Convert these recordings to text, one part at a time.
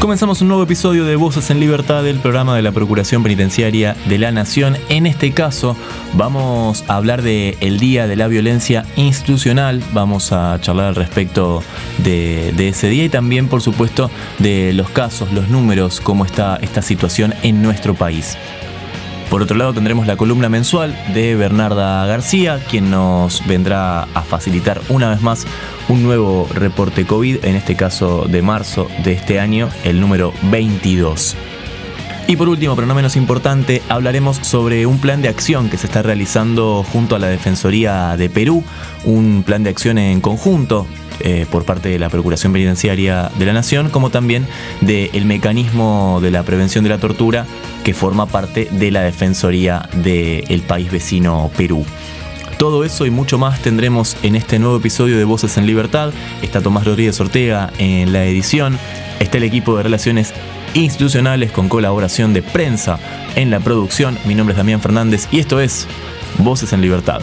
Comenzamos un nuevo episodio de Voces en Libertad del programa de la Procuración Penitenciaria de la Nación. En este caso vamos a hablar del el Día de la Violencia Institucional, vamos a charlar al respecto de, de, ese día y también por supuesto de los casos, los números, cómo está esta situación en nuestro país. Por otro lado tendremos la columna mensual de Bernarda García, quien nos vendrá a facilitar una vez más un nuevo reporte COVID, en este caso de marzo de este año, el número 22. Y por último, pero no menos importante, hablaremos sobre un plan de acción que se está realizando junto a la Defensoría de Perú, un plan de acción en conjunto eh, por parte de la Procuración Penitenciaria de la Nación, como también del mecanismo de la prevención de la tortura que forma parte de la Defensoría del país vecino Perú. Todo eso y mucho más tendremos en este nuevo episodio de Voces en Libertad. Está Tomás Rodríguez Ortega en la edición. Está el equipo de relaciones institucionales con colaboración de prensa en la producción. Mi nombre es Damián Fernández y esto es Voces en Libertad.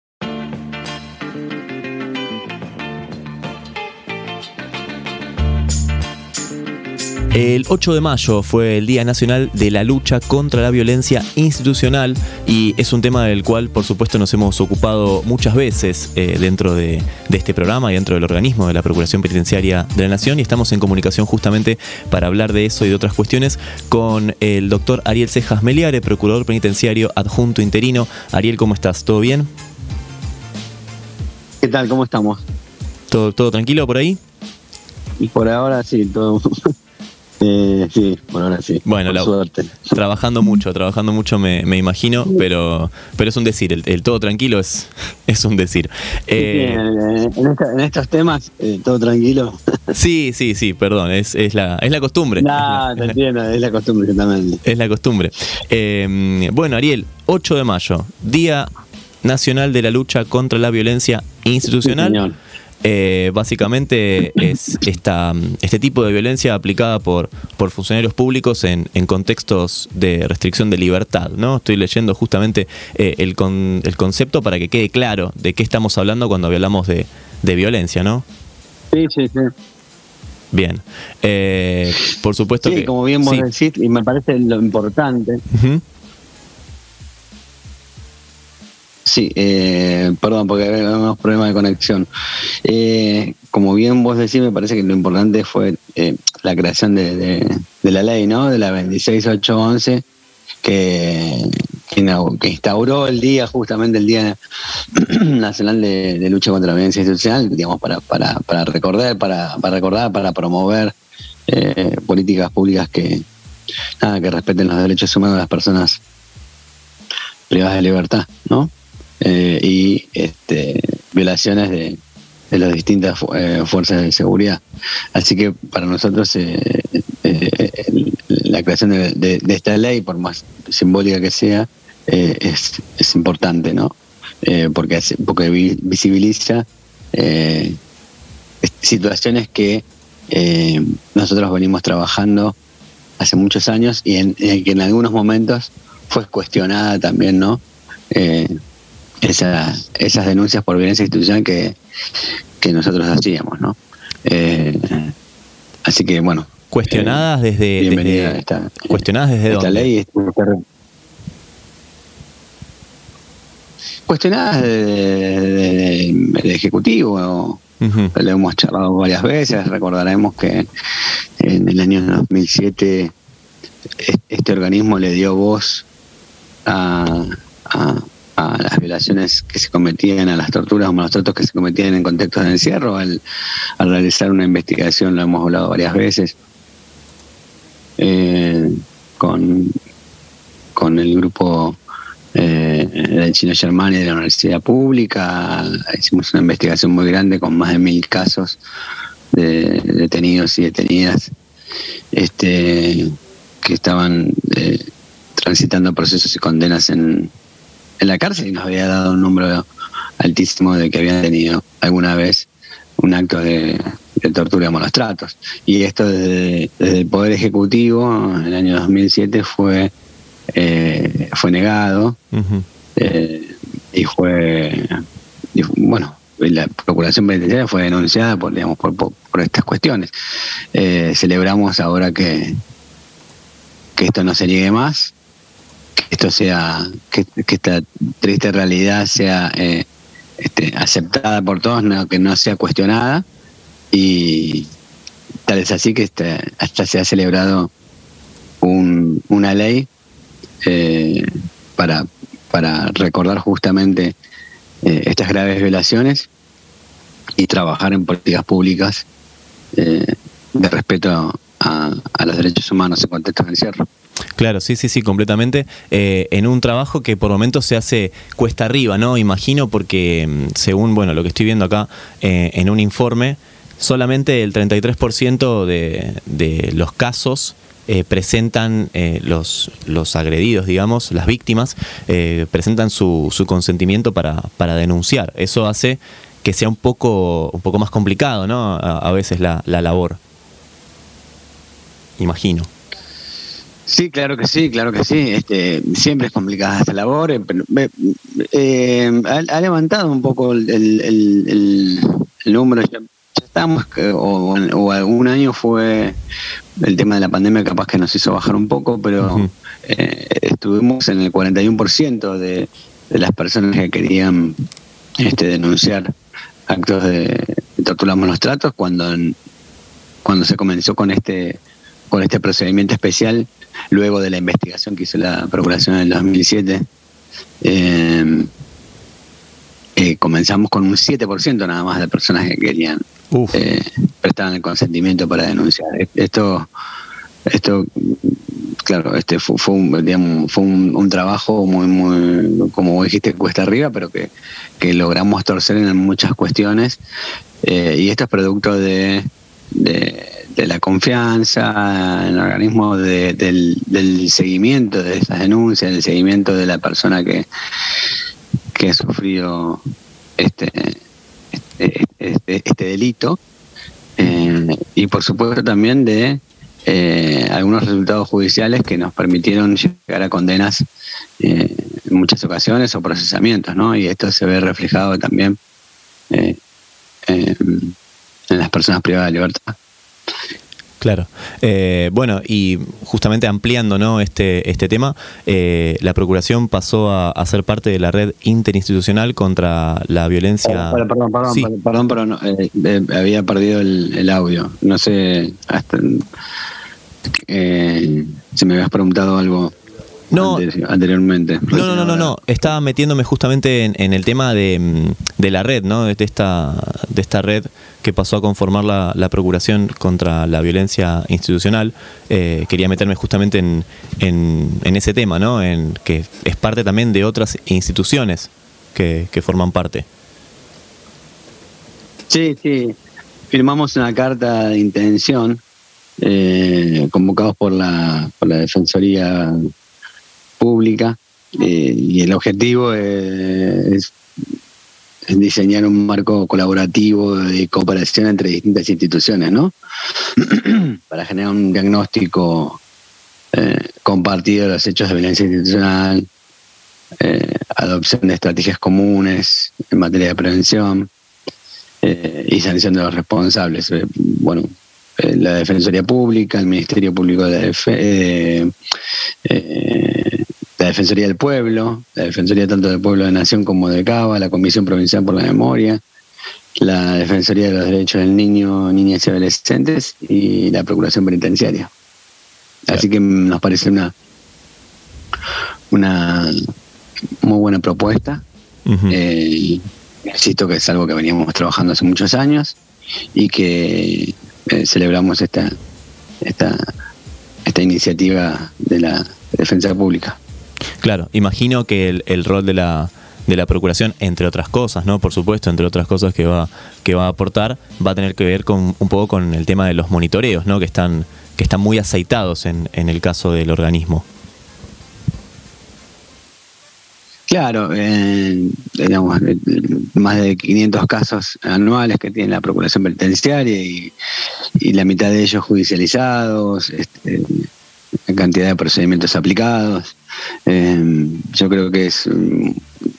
El 8 de mayo fue el Día Nacional de la Lucha contra la Violencia Institucional y es un tema del cual por supuesto nos hemos ocupado muchas veces eh, dentro de, de, este programa y dentro del organismo de la Procuración Penitenciaria de la Nación y estamos en comunicación justamente para hablar de eso y de otras cuestiones con el doctor Ariel Cejas Meliare, Procurador Penitenciario Adjunto Interino. Ariel, ¿cómo estás? ¿Todo bien? ¿Qué tal? ¿Cómo estamos? ¿Todo, todo tranquilo por ahí? Y por ahora sí, todo eh, sí, por ahora sí. Bueno, la, suerte. trabajando mucho, trabajando mucho me, me imagino, pero, pero es un decir, el, el, todo tranquilo es, es un decir. Eh, en, esta, en, estos temas, eh, todo tranquilo. Sí, sí, sí, perdón, es, es, la, es la costumbre. No, te entiendo, es la costumbre también. Es la costumbre. Eh, bueno, Ariel, 8 de mayo, Día Nacional de la Lucha contra la Violencia Institucional. Sí, eh, básicamente es esta, este tipo de violencia aplicada por, por funcionarios públicos en, en, contextos de restricción de libertad. ¿no? Estoy leyendo justamente eh, el, con, el, concepto para que quede claro de qué estamos hablando cuando hablamos de, de violencia, ¿no? Sí, sí, sí. Bien. Eh, por supuesto sí, que. como bien vos sí. decís, y me parece lo importante. Uh -huh. Sí, eh, perdón, porque había problemas de conexión. Eh, como bien vos decís, me parece que lo importante fue eh, la creación de, de, la ley, ¿no? De la 26811, que, que instauró el día, justamente el Día Nacional de, Lucha contra la Violencia Institucional, digamos, para, para, para recordar, para, para recordar, para promover eh, políticas públicas que, que respeten los derechos humanos de las personas privadas de libertad, ¿no? Eh, y este, violaciones de, las distintas eh, fuerzas de seguridad. Así que para nosotros eh, la creación de, esta ley, por más simbólica que sea, es, importante, ¿no? porque, porque visibiliza situaciones que nosotros venimos trabajando hace muchos años y en, que en algunos momentos fue cuestionada también, ¿no? Esa, esas denuncias por violencia institucional que, que nosotros hacíamos, ¿no? Eh, así que bueno. Cuestionadas eh, desde, bienvenida desde esta, cuestionadas desde esta dónde? ley. Cuestionadas del de, de ejecutivo. Uh -huh. Lo hemos charlado varias veces. Recordaremos que en el año 2007 este organismo le dio voz a, violaciones que se cometían, a las torturas o malos tratos que se cometían en contextos de encierro, al, al realizar una investigación, lo hemos hablado varias veces, eh, con, con el grupo eh, del Chino Germán y de la Universidad Pública, hicimos una investigación muy grande con más de mil casos de detenidos y detenidas este, que estaban eh, transitando procesos y condenas en, en la cárcel y nos había dado un número altísimo de que habían tenido alguna vez un acto de, tortura de malos tratos. Y esto desde, el Poder Ejecutivo en el año 2007 fue, eh, fue negado eh, y fue, bueno, la Procuración Penitenciaria fue denunciada por, digamos, por, por, estas cuestiones. Eh, celebramos ahora que, que esto no se niegue más, que esto sea, que, esta triste realidad sea eh, este, aceptada por todos, que no sea cuestionada y tal es así que este, hasta se ha celebrado un, una ley eh, para, para recordar justamente eh, estas graves violaciones y trabajar en políticas públicas de respeto a, los derechos humanos en contexto de encierro. Claro, sí, sí, sí, completamente. Eh, en un trabajo que por momentos se hace cuesta arriba, ¿no? Imagino porque mm, según, bueno, lo que estoy viendo acá en un informe, solamente el 33% de, de los casos eh, presentan eh, los, los agredidos, digamos, las víctimas, eh, presentan su, su consentimiento para, para denunciar. Eso hace que sea un poco, un poco más complicado, ¿no? A, veces la, la labor. Imagino. Sí, claro que sí, claro que sí. Este, siempre es complicada esta labor. ha, levantado un poco el, el, el número. Ya, estamos, o, o, algún año fue el tema de la pandemia capaz que nos hizo bajar un poco, pero eh, estuvimos en el 41% de, de las personas que querían este, denunciar actos de, torturamos los tratos cuando cuando se comenzó con este con este procedimiento especial luego de la investigación que hizo la procuración en el 2007 eh, eh, comenzamos con un 7% nada más de personas que querían eh, prestaban el consentimiento para denunciar. Esto, esto claro, este fue, un, fue un, trabajo muy, muy, como dijiste, cuesta arriba, pero que, logramos torcer en muchas cuestiones. Eh, y esto es producto de, de, la confianza en el organismo, del, del seguimiento de esas denuncias, del seguimiento de la persona que, que ha sufrido este este, este, este delito eh, y por supuesto también de eh, algunos resultados judiciales que nos permitieron llegar a condenas eh, en muchas ocasiones o procesamientos, ¿no? Y esto se ve reflejado también en las personas privadas de libertad. Claro. Eh, bueno, y justamente ampliando ¿no? este, este tema, eh, la Procuración pasó a, ser parte de la red interinstitucional contra la violencia. Perdón, perdón, perdón, eh, había perdido el, audio. No sé, hasta, si me habías preguntado algo no, anteriormente. No, no, no, no, Estaba metiéndome justamente en, el tema de, de, la red, ¿no? De esta, de esta red que pasó a conformar la, la Procuración contra la Violencia Institucional. Eh, quería meterme justamente en, en, ese tema, ¿no? En que es parte también de otras instituciones que, que forman parte. Sí, sí. Firmamos una carta de intención eh, convocados por la, por la Defensoría pública eh, y el objetivo es, diseñar un marco colaborativo de cooperación entre distintas instituciones, ¿no? Para generar un diagnóstico eh, compartido de los hechos de violencia institucional, eh, adopción de estrategias comunes en materia de prevención y sanción de los responsables. bueno, la Defensoría Pública, el Ministerio Público de, la Defensoría del Pueblo, la Defensoría tanto del Pueblo de Nación como de Cava, la Comisión Provincial por la Memoria, la Defensoría de los Derechos del Niño, Niñas y Adolescentes y la Procuración Penitenciaria. Así que nos parece una, una muy buena propuesta. Eh, insisto que es algo que veníamos trabajando hace muchos años y que eh, celebramos esta, esta, esta iniciativa de la defensa pública. Claro, imagino que el, rol de la, de la Procuración, entre otras cosas, ¿no? Por supuesto, entre otras cosas que va, que va a aportar, va a tener que ver con un poco con el tema de los monitoreos, ¿no? Que están, que están muy aceitados en, en el caso del organismo. Claro, eh, digamos, eh, más de 500 casos anuales que tiene la Procuración Penitenciaria y, la mitad de ellos judicializados, este, la cantidad de procedimientos aplicados. Eh, yo creo que es mm,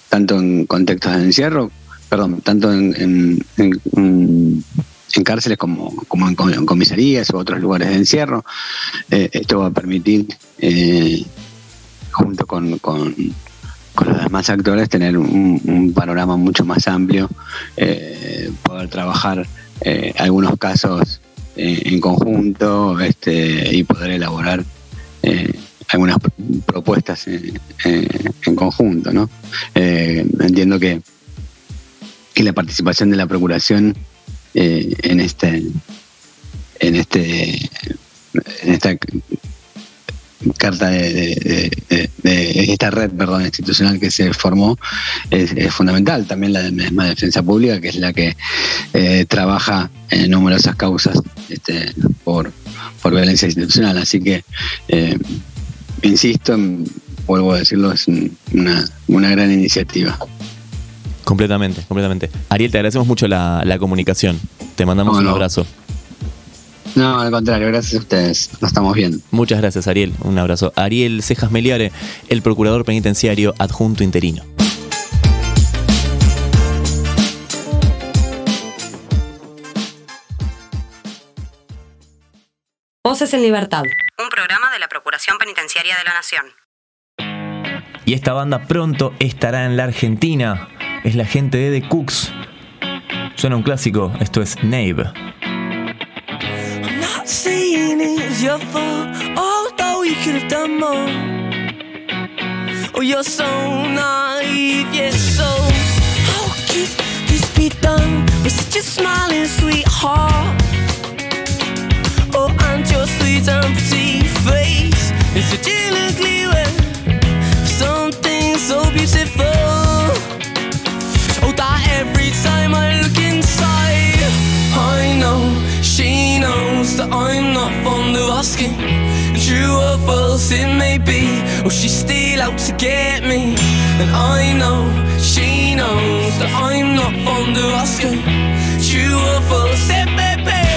tanto en contextos de encierro, perdón, tanto en, en, cárceles como, como en, comisarías u otros lugares de encierro. esto va a permitir, junto con con los demás actores tener un, panorama mucho más amplio, eh, poder trabajar eh, algunos casos eh, en conjunto este, y poder elaborar algunas propuestas en, conjunto. ¿no? entiendo que, que la participación de la Procuración en este en este en esta carta de, esta red perdón, institucional que se formó es, fundamental. También la misma defensa pública, que es la que eh, trabaja en numerosas causas este, por, por violencia institucional. Así que, eh, insisto, vuelvo a decirlo, es una, una gran iniciativa. Completamente, completamente. Ariel, te agradecemos mucho la, comunicación. Te mandamos un abrazo. No, al contrario, gracias a ustedes. Nos estamos viendo. Muchas gracias, Ariel. Un abrazo. Ariel Cejas Meliare, el procurador penitenciario adjunto interino. Voces en Libertad. Un programa de la Procuración Penitenciaria de la Nación. Y esta banda pronto estará en la Argentina. Es la gente de The Cooks. Suena un clásico, esto es Nave. saying it's your fault, although you could have done more. Oh, you're so naive, yes, so how could this be done with such a smiling sweetheart? Sweet pretty face is such an ugly way, something so beautiful. Oh, that every time I look inside, I know she knows that I'm not fond of asking. True or false it may be, or she's still out to get me. And I know she knows that I'm not fond of asking. True or false it may be,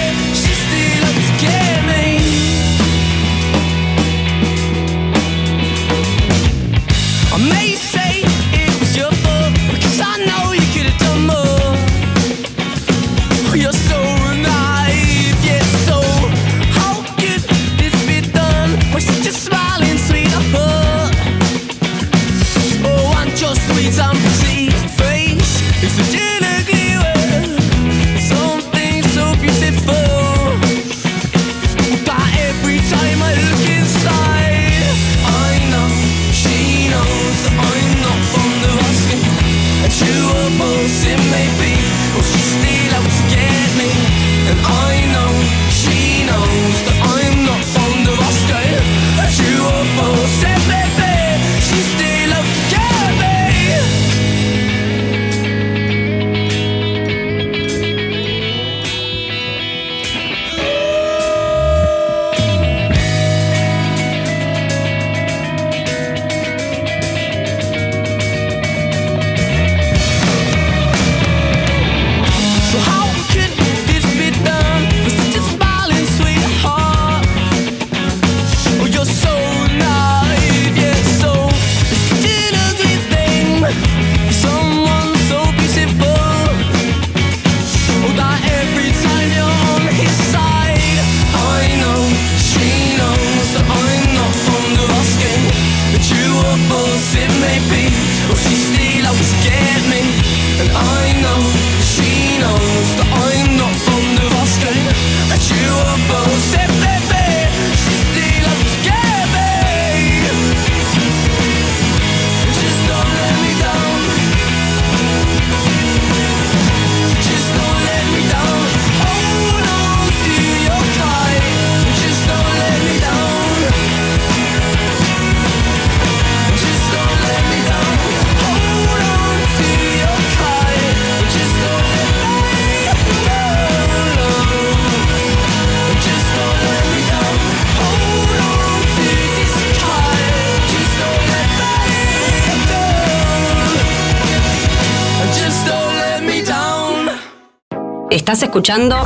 Estás escuchando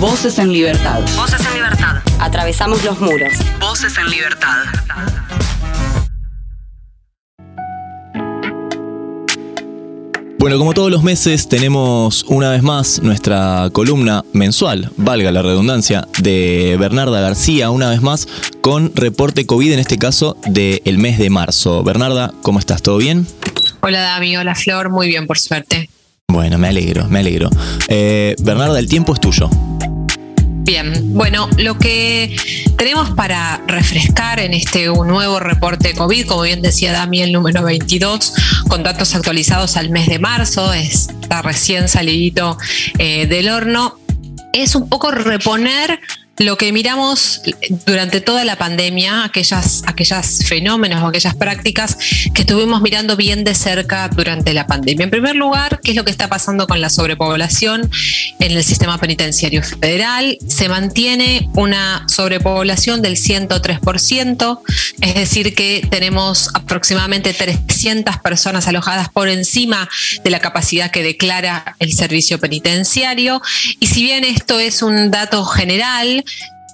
Voces en Libertad. Voces en libertad. Atravesamos los muros. Voces en libertad. Bueno, como todos los meses tenemos una vez más nuestra columna mensual, valga la redundancia, de Bernarda García, una vez más con reporte COVID, en este caso del mes de marzo. Bernarda, ¿cómo estás? ¿Todo bien? Hola David, hola Flor, muy bien por suerte. Bueno, me alegro, me alegro. Eh, Bernarda, el tiempo es tuyo. Bien, bueno, lo que tenemos para refrescar en este nuevo reporte COVID, como bien decía Dami, el número 22, con datos actualizados al mes de marzo, está recién salidito eh, del horno, es un poco reponer lo que miramos durante toda la pandemia, aquellas, aquellas fenómenos o aquellas prácticas que estuvimos mirando bien de cerca durante la pandemia. En primer lugar, ¿qué es lo que está pasando con la sobrepoblación en el sistema penitenciario federal? Se mantiene una sobrepoblación del 103%, es decir, que tenemos aproximadamente 300 personas alojadas por encima de la capacidad que declara el servicio penitenciario. Y si bien esto es un dato general,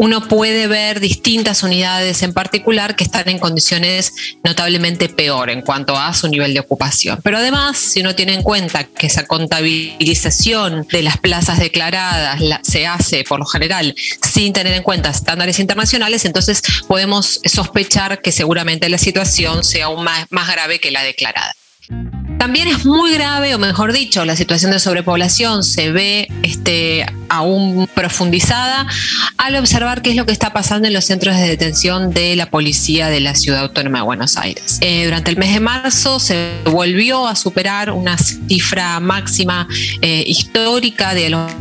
uno puede ver distintas unidades en particular que están en condiciones notablemente peor en cuanto a su nivel de ocupación. Pero además, si uno tiene en cuenta que esa contabilización de las plazas declaradas se hace por lo general sin tener en cuenta estándares internacionales, entonces podemos sospechar que seguramente la situación sea aún más, más grave que la declarada. También es muy grave, o mejor dicho, la situación de sobrepoblación se ve este, aún profundizada al observar qué es lo que está pasando en los centros de detención de la policía de la Ciudad Autónoma de Buenos Aires. Eh, durante el mes de marzo se volvió a superar una cifra máxima eh, histórica de los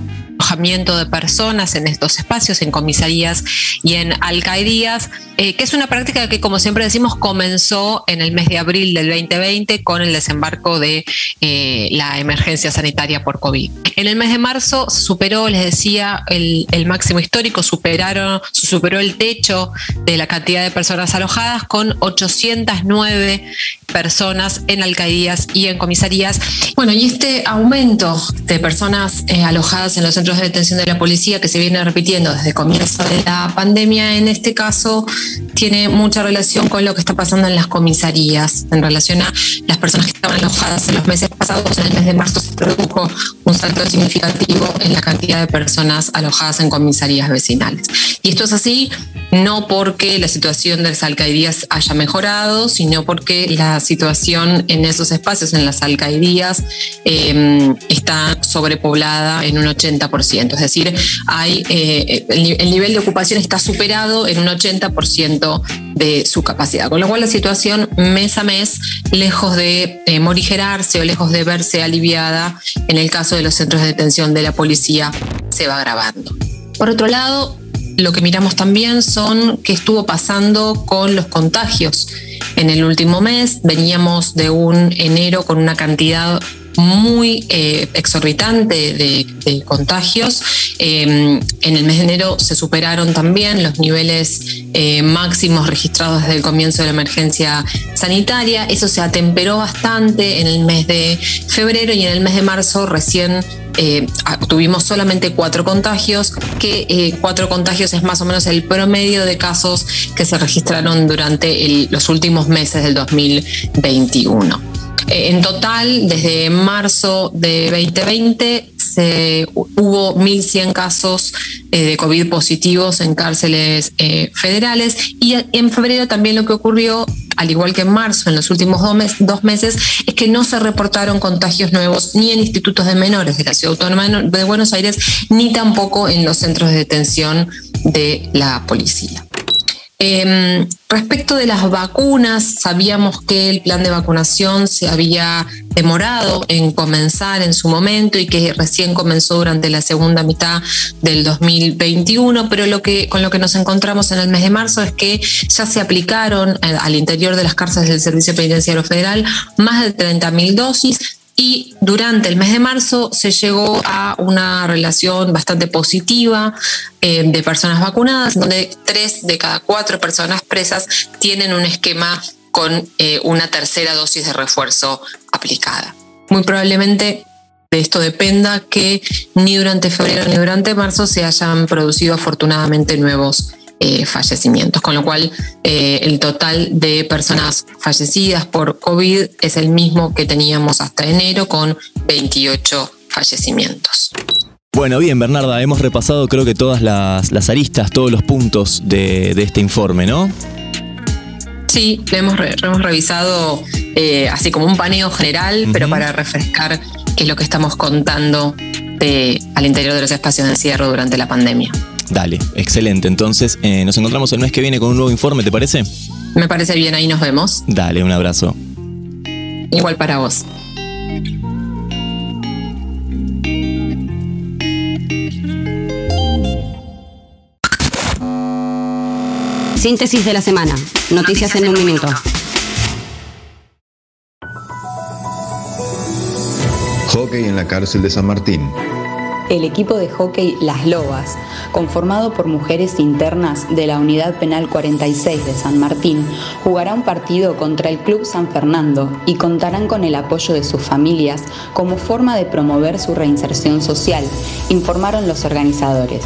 de personas en estos espacios, en comisarías y en alcaldías, eh, que es una práctica que, como siempre decimos, comenzó en el mes de abril del 2020 con el desembarco de eh, la emergencia sanitaria por COVID. En el mes de marzo superó, les decía, el, el máximo histórico, superaron, superó el techo de la cantidad de personas alojadas con 809 personas en alcaldías y en comisarías. Bueno, y este aumento de personas eh, alojadas en los centros de detención de la policía que se viene repitiendo desde el comienzo de la pandemia, en este caso, tiene mucha relación con lo que está pasando en las comisarías, en relación a las personas que estaban alojadas en los meses pasados. En el mes de marzo se produjo un salto significativo en la cantidad de personas alojadas en comisarías vecinales. Y esto es así no porque la situación de las alcaldías haya mejorado, sino porque la situación en esos espacios, en las alcaldías, em, está sobrepoblada en un 80%. Es decir, hay, eh, el, nivel de ocupación está superado en un 80% de su capacidad. Con lo cual la situación mes a mes, lejos de eh, morigerarse o lejos de verse aliviada, en el caso de los centros de detención de la policía, se va agravando. Por otro lado, lo que miramos también son qué estuvo pasando con los contagios. En el último mes veníamos de un enero con una cantidad muy eh, exorbitante de, contagios. Em, en el mes de enero se superaron también los niveles eh, máximos registrados desde el comienzo de la emergencia sanitaria. Eso se atemperó bastante en el mes de febrero y en el mes de marzo recién eh, tuvimos solamente cuatro contagios, que cuatro contagios es más o menos el promedio de casos que se registraron durante los últimos meses del 2021. Eh, en total, desde marzo de 2020 se, hubo 1.100 casos de COVID positivos en cárceles federales y en febrero también lo que ocurrió al igual que en marzo, en los últimos dos meses, es que no se reportaron contagios nuevos ni en institutos de menores de la Ciudad Autónoma de Buenos Aires, ni tampoco en los centros de detención de la policía. Em, respecto de las vacunas, sabíamos que el plan de vacunación se había demorado en comenzar en su momento y que recién comenzó durante la segunda mitad del 2021, pero lo que, con lo que nos encontramos en el mes de marzo es que ya se aplicaron al interior de las cárceles del Servicio Penitenciario Federal más de 30.000 dosis, y durante el mes de marzo se llegó a una relación bastante positiva eh, de personas vacunadas, donde tres de cada cuatro personas presas tienen un esquema con eh, una tercera dosis de refuerzo aplicada. Muy probablemente de esto dependa que ni durante febrero ni durante marzo se hayan producido afortunadamente nuevos eh, fallecimientos, con lo cual eh, el total de personas fallecidas por COVID es el mismo que teníamos hasta enero con 28 fallecimientos. Bueno, bien, Bernarda, hemos repasado creo que todas las, aristas, todos los puntos de, este informe, ¿no? Sí, lo hemos, hemos revisado eh, así como un paneo general, pero para refrescar qué es lo que estamos contando al interior de los espacios de encierro durante la pandemia. Dale, excelente. Entonces, eh, nos encontramos el mes que viene con un nuevo informe, ¿te parece? Me parece bien, ahí nos vemos. Dale, un abrazo. Igual para vos. Síntesis de la semana. Noticias, en un minuto. Hockey en la cárcel de San Martín el equipo de hockey Las Lobas, conformado por mujeres internas de la Unidad Penal 46 de San Martín, jugará un partido contra el Club San Fernando y contarán con el apoyo de sus familias como forma de promover su reinserción social, informaron los organizadores.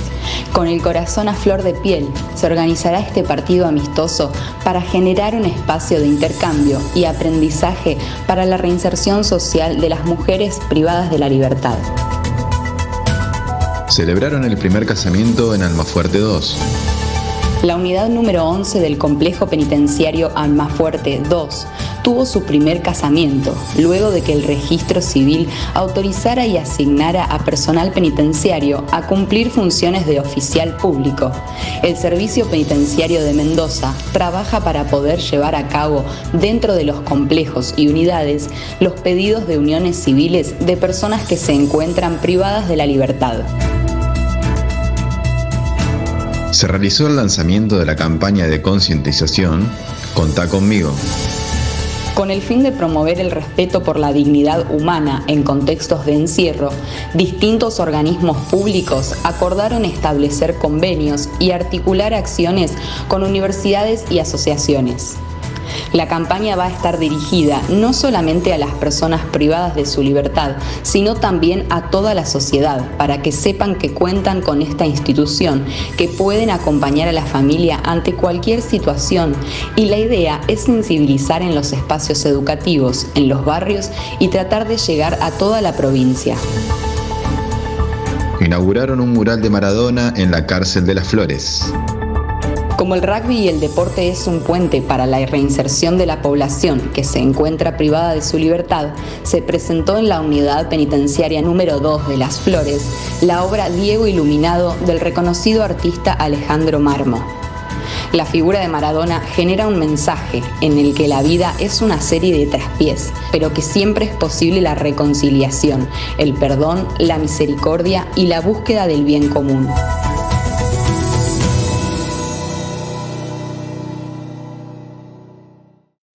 Con el corazón a flor de piel, se organizará este partido amistoso para generar un espacio de intercambio y aprendizaje para la reinserción social de las mujeres privadas de la libertad celebraron el primer casamiento en Almafuerte 2. La unidad número 11 del complejo penitenciario Almafuerte 2 tuvo su primer casamiento, luego de que el registro civil autorizara y asignara a personal penitenciario a cumplir funciones de oficial público. El Servicio Penitenciario de Mendoza trabaja para poder llevar a cabo dentro de los complejos y unidades los pedidos de uniones civiles de personas que se encuentran privadas de la libertad se realizó el lanzamiento de la campaña de concientización Contá conmigo. Con el fin de promover el respeto por la dignidad humana en contextos de encierro, distintos organismos públicos acordaron establecer convenios y articular acciones con universidades y asociaciones. La campaña va a estar dirigida no solamente a las personas privadas de su libertad, sino también a toda la sociedad, para que sepan que cuentan con esta institución, que pueden acompañar a la familia ante cualquier situación. Y la idea es sensibilizar en los espacios educativos, en los barrios y tratar de llegar a toda la provincia. Inauguraron un mural de Maradona en la cárcel de las Flores. Como el rugby y el deporte es un puente para la reinserción de la población que se encuentra privada de su libertad, se presentó en la unidad penitenciaria número 2 de Las Flores la obra Diego Iluminado del reconocido artista Alejandro Marmo. La figura de Maradona genera un mensaje en el que la vida es una serie de traspiés, pero que siempre es posible la reconciliación, el perdón, la misericordia y la búsqueda del bien común.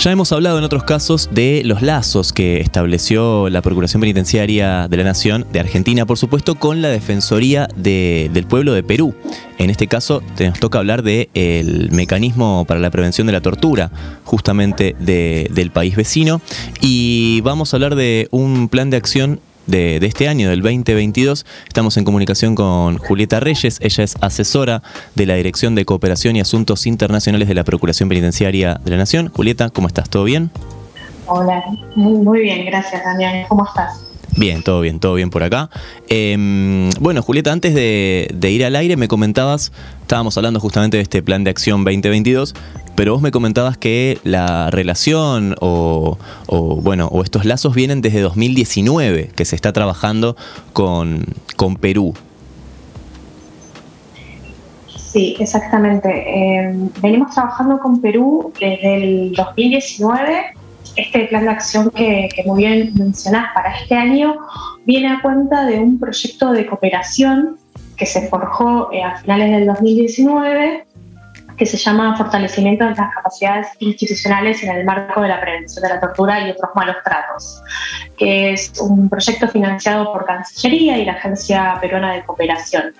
Ya hemos hablado en otros casos de los lazos que estableció la Procuración Penitenciaria de la Nación, de Argentina por supuesto, con la Defensoría del Pueblo de Perú. En este caso nos toca hablar del mecanismo para la prevención de la tortura, justamente del país vecino, y vamos a hablar de un plan de acción de, este año, del 2022. Estamos en comunicación con Julieta Reyes, ella es asesora de la Dirección de Cooperación y Asuntos Internacionales de la Procuración Penitenciaria de la Nación. Julieta, ¿cómo estás? ¿Todo bien? Hola, muy bien, gracias Daniel. ¿Cómo estás? Bien, todo bien, todo bien por acá. Em, bueno, Julieta, antes de, ir al aire me comentabas, estábamos hablando justamente de este plan de acción 2022, pero vos me comentabas que la relación o, bueno, o estos lazos vienen desde 2019, que se está trabajando con, con Perú. Sí, exactamente. Em, venimos trabajando con Perú desde el 2019 este plan de acción que, muy bien mencionás para este año viene a cuenta de un proyecto de cooperación que se forjó eh, a finales del 2019 que se llama Fortalecimiento de las capacidades institucionales en el marco de la prevención de la tortura y otros malos tratos, que es un proyecto financiado por Cancillería y la Agencia Peruana de Cooperación.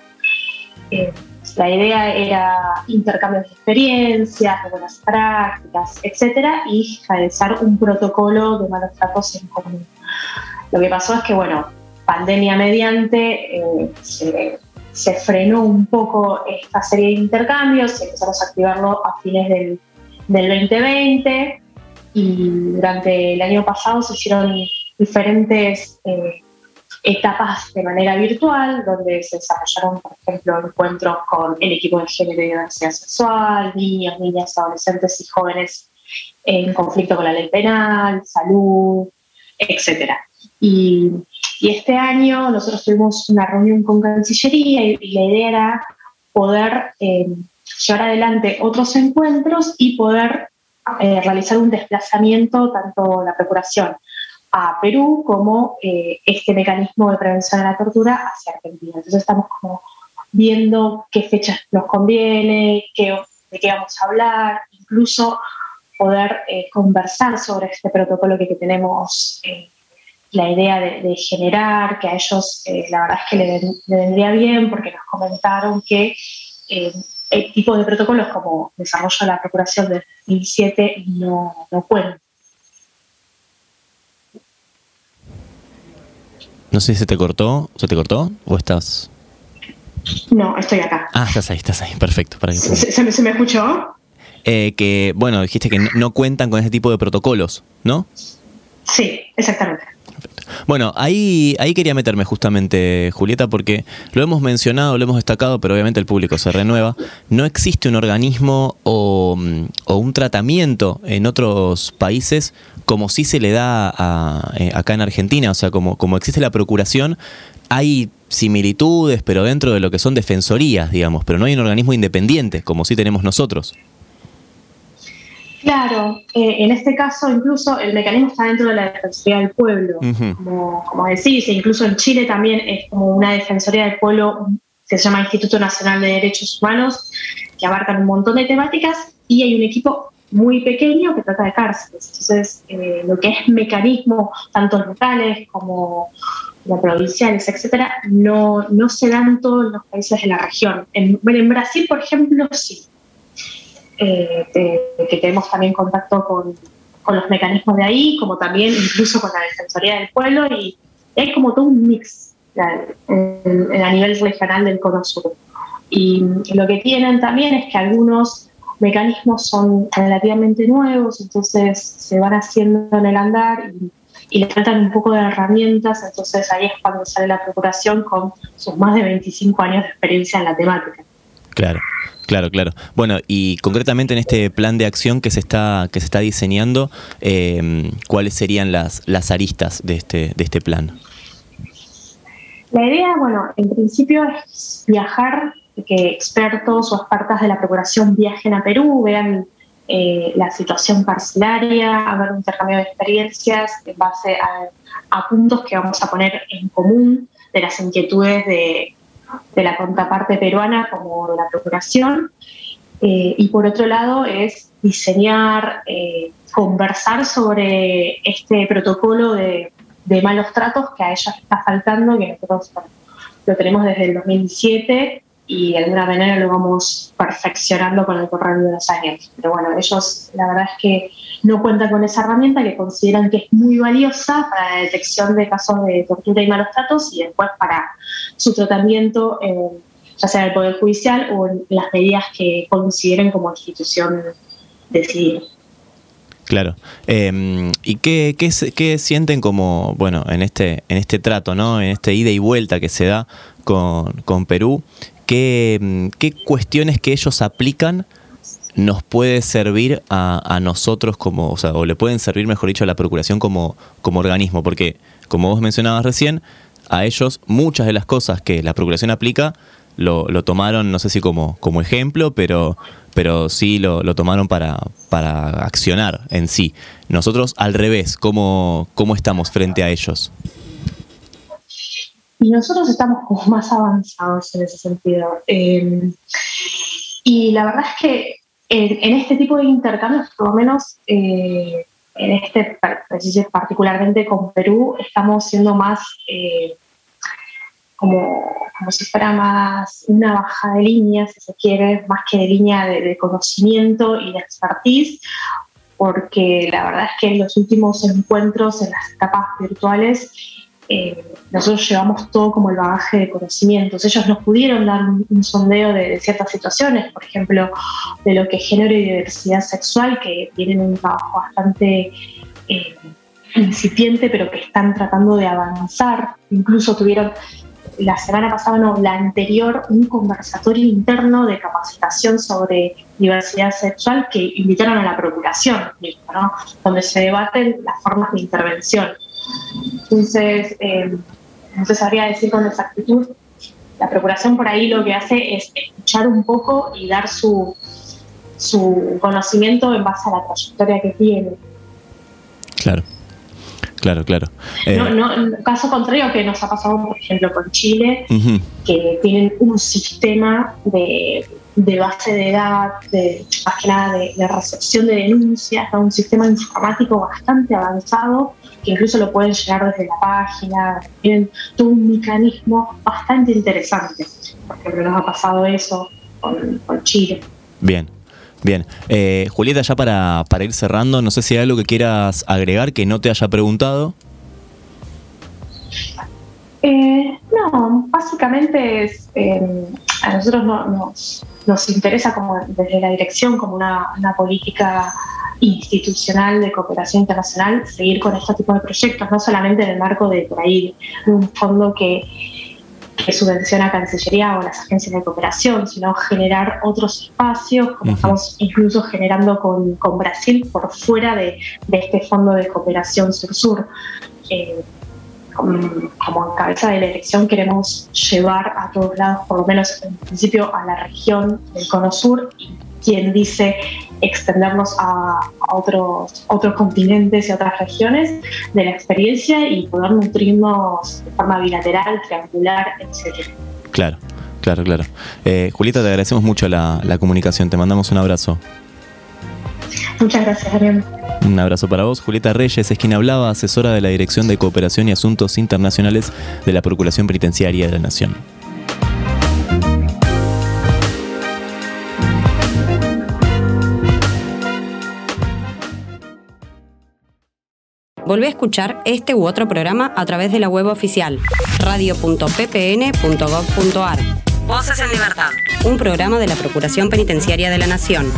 Eh, la idea era intercambios de experiencias, de buenas prácticas, etcétera, y realizar un protocolo de malos tratos en común. Lo que pasó es que, bueno, pandemia mediante, eh, se, frenó un poco esta serie de intercambios empezamos a activarlo a fines del, 2020 y durante el año pasado se hicieron diferentes eh, etapas de manera virtual, donde se desarrollaron, por ejemplo, encuentros con el equipo de género y diversidad sexual, niños, niñas, adolescentes y jóvenes en conflicto con la ley penal, salud, etc. Y, este año nosotros tuvimos una reunión con Cancillería y, la idea era poder eh, llevar adelante otros encuentros y poder eh, realizar un desplazamiento, tanto la Procuración a Perú como eh, este mecanismo de prevención de la tortura hacia Argentina. Entonces estamos como viendo qué fechas nos conviene, de qué vamos a hablar, incluso poder conversar sobre este protocolo que, tenemos la idea de, generar, que a ellos la verdad es que le, vendría bien porque nos comentaron que el tipo de protocolos como desarrolla la Procuración de 2007 no, no cuentan No sé si se te cortó, ¿se te cortó o estás? No, estoy acá. Ah, estás ahí, estás ahí, perfecto. Para ¿Se, me, escuchó? Eh, que, bueno, dijiste que no, cuentan con ese tipo de protocolos, ¿no? Sí, exactamente. Bueno, ahí, ahí quería meterme justamente, Julieta, porque lo hemos mencionado, lo hemos destacado, pero obviamente el público se renueva. No existe un organismo o, un tratamiento en otros países como sí se le da eh, acá en Argentina, o sea, como, como existe la procuración, hay similitudes, pero dentro de lo que son defensorías, digamos, pero no hay un organismo independiente, como sí tenemos nosotros. Claro, eh, en este caso incluso el mecanismo está dentro de la Defensoría del Pueblo, como, como, decís, e incluso en Chile también es como una Defensoría del Pueblo que se llama Instituto Nacional de Derechos Humanos, que abarcan un montón de temáticas y hay un equipo muy pequeño que trata de cárceles. Entonces, eh, lo que es mecanismo, tanto locales como provinciales, etcétera, no, no se dan todos los países de la región. En, en Brasil, por ejemplo, sí. Eh, que tenemos también contacto con, con, los mecanismos de ahí, como también incluso con la Defensoría del Pueblo, y, hay como todo un mix a nivel regional del Cono Sur. Y lo que tienen también es que algunos mecanismos son relativamente nuevos, entonces se van haciendo en el andar y, le faltan un poco de herramientas, entonces ahí es cuando sale la Procuración con sus más de 25 años de experiencia en la temática. Claro. Claro, claro. Bueno, y concretamente en este plan de acción que se está, que se está diseñando, eh, ¿cuáles serían las, las aristas de este, de este plan? La idea, bueno, en principio es viajar que expertos o expertas de la Procuración viajen a Perú, vean eh, la situación parcelaria, haber un intercambio de experiencias en base a, puntos que vamos a poner en común de las inquietudes de, la contraparte peruana como de la Procuración. Eh, y por otro lado es diseñar, eh, conversar sobre este protocolo de, de, malos tratos que a ellas está faltando, que nosotros lo tenemos desde el 2007 y de alguna manera lo vamos perfeccionando con el correr de los años. Pero bueno, ellos la verdad es que no cuentan con esa herramienta que consideran que es muy valiosa para la detección de casos de tortura y malos tratos y después para su tratamiento, ya sea en el Poder Judicial o en las medidas que consideren como institución decidida. Claro. Em, ¿Y qué, qué, qué, sienten como, bueno, en este, en este trato, ¿no? En este ida y vuelta que se da con, con Perú? Mm, qué, cuestiones que ellos aplican nos puede servir a, nosotros como, o sea, o le pueden servir, mejor dicho, a la Procuración como, como organismo, porque como vos mencionabas recién, a ellos muchas de las cosas que la Procuración aplica lo, tomaron, no sé si como, como ejemplo, pero, pero sí lo, tomaron para, para accionar en sí. Nosotros al revés, ¿cómo, cómo estamos frente a ellos? y nosotros estamos como más avanzados en ese sentido. Em, y la verdad es que en, este tipo de intercambios, por lo menos eh, en este particularmente con Perú, estamos siendo más eh, como, si fuera más una baja de línea, si se quiere, más que de línea de, conocimiento y de expertise, porque la verdad es que en los últimos encuentros, en las etapas virtuales, eh, nosotros llevamos todo como el bagaje de conocimientos. Ellos nos pudieron dar un, sondeo de, ciertas situaciones, por ejemplo, de lo que es género y diversidad sexual, que tienen un trabajo bastante eh, incipiente, pero que están tratando de avanzar. Incluso tuvieron la semana pasada, no, la anterior, un conversatorio interno de capacitación sobre diversidad sexual que invitaron a la Procuración, ¿no? donde se debaten las formas de intervención. Entonces, eh, no se sabría decir con exactitud. La Procuración por ahí lo que hace es escuchar un poco y dar su, su conocimiento en base a la trayectoria que tiene. Claro. Claro, claro. Eh, caso contrario que nos ha pasado, por ejemplo, con Chile, que tienen un sistema de, base de datos, de, más que nada de, recepción de denuncias, un sistema informático bastante avanzado, que incluso lo pueden llegar desde la página, tienen todo un mecanismo bastante interesante. Por ejemplo, nos ha pasado eso con, con Chile. Bien, Bien, eh, Julieta, ya para, ir cerrando, no sé si hay algo que quieras agregar que no te haya preguntado. Eh, no, básicamente es, eh, a nosotros nos, nos, interesa como desde la dirección como una, una, política institucional de cooperación internacional seguir con este tipo de proyectos, no solamente en el marco de por ahí un fondo que que subvenciona Cancillería o las agencias de cooperación, sino generar otros espacios, como estamos incluso generando con, con, Brasil por fuera de, de este fondo de cooperación sur-sur. Eh, como, en cabeza de la elección queremos llevar a todos lados, por lo menos en principio a la región del Cono Sur y quien dice extendernos a, otros, otros continentes y otras regiones de la experiencia y poder nutrirnos de forma bilateral, triangular, etc. Claro, claro, claro. Eh, Julieta, te agradecemos mucho la, la comunicación, te mandamos un abrazo. Muchas gracias, Ariel. Un abrazo para vos. Julieta Reyes es quien hablaba, asesora de la Dirección de Cooperación y Asuntos Internacionales de la Procuración Penitenciaria de la Nación. Volvé a escuchar este u otro programa a través de la web oficial radio.ppn.gov.ar. Voces en Libertad. Un programa de la Procuración Penitenciaria de la Nación.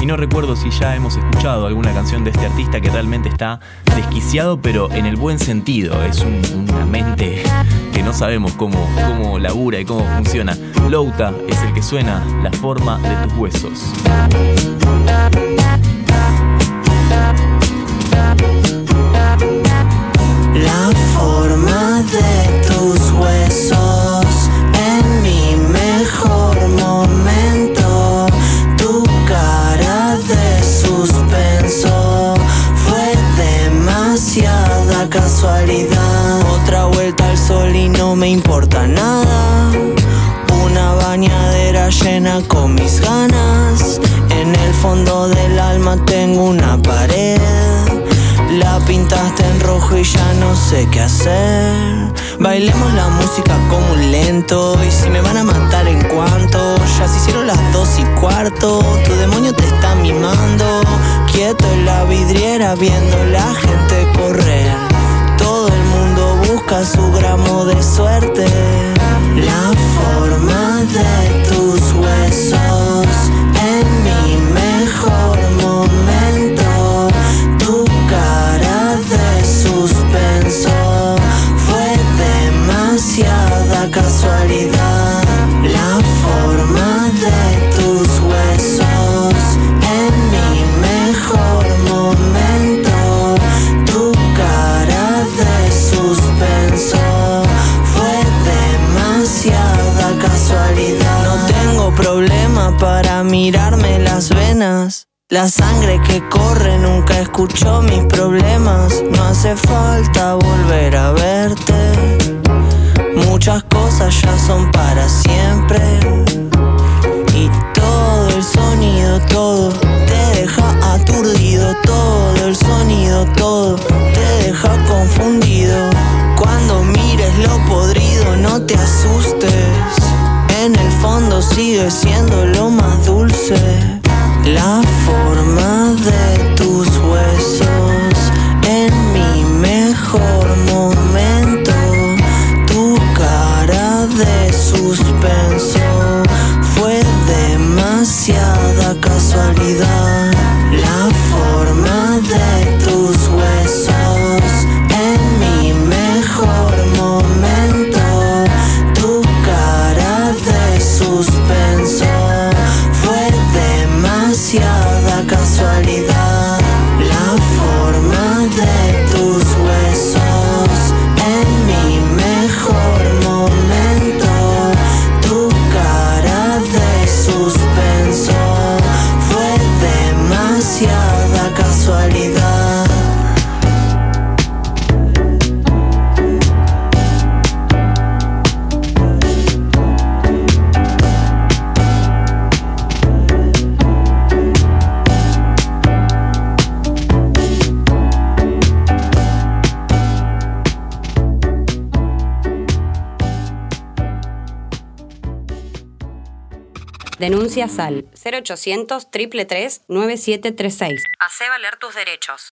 Y no recuerdo si ya hemos escuchado alguna canción de este artista que realmente está desquiciado, pero en el buen sentido. Es una mente que no sabemos cómo, cómo labura y cómo funciona. Louta es el que suena la forma de tus huesos. De tus huesos en mi mejor momento. Tu cara de suspenso fue demasiada casualidad. Otra vuelta al sol y no me importa nada. Una bañadera llena con mis ganas. En el fondo del alma tengo una pared pintaste en rojo y ya no sé qué hacer. Bailemos la música como un lento. Y si me van a matar en cuanto, ya se hicieron las dos y cuarto. Tu demonio te está mimando. Quieto en la vidriera viendo la gente correr. Todo el mundo busca su gramo de suerte. La forma de tus huesos La sangre que corre nunca escuchó mis problemas. No hace falta volver a verte. Muchas cosas ya son para siempre. Denuncias al 0800 333 9736. Hacé valer tus derechos.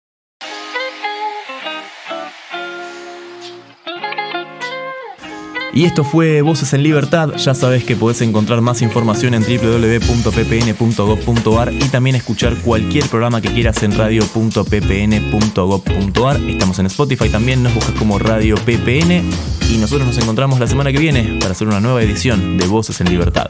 Y esto fue Voces en Libertad. Ya sabes que podés encontrar más información en www.ppn.gov.ar y también escuchar cualquier programa que quieras en radio.ppn.gov.ar. Estamos en Spotify también, nos buscas como Radio PPN y nosotros nos encontramos la semana que viene para hacer una nueva edición de Voces en Libertad.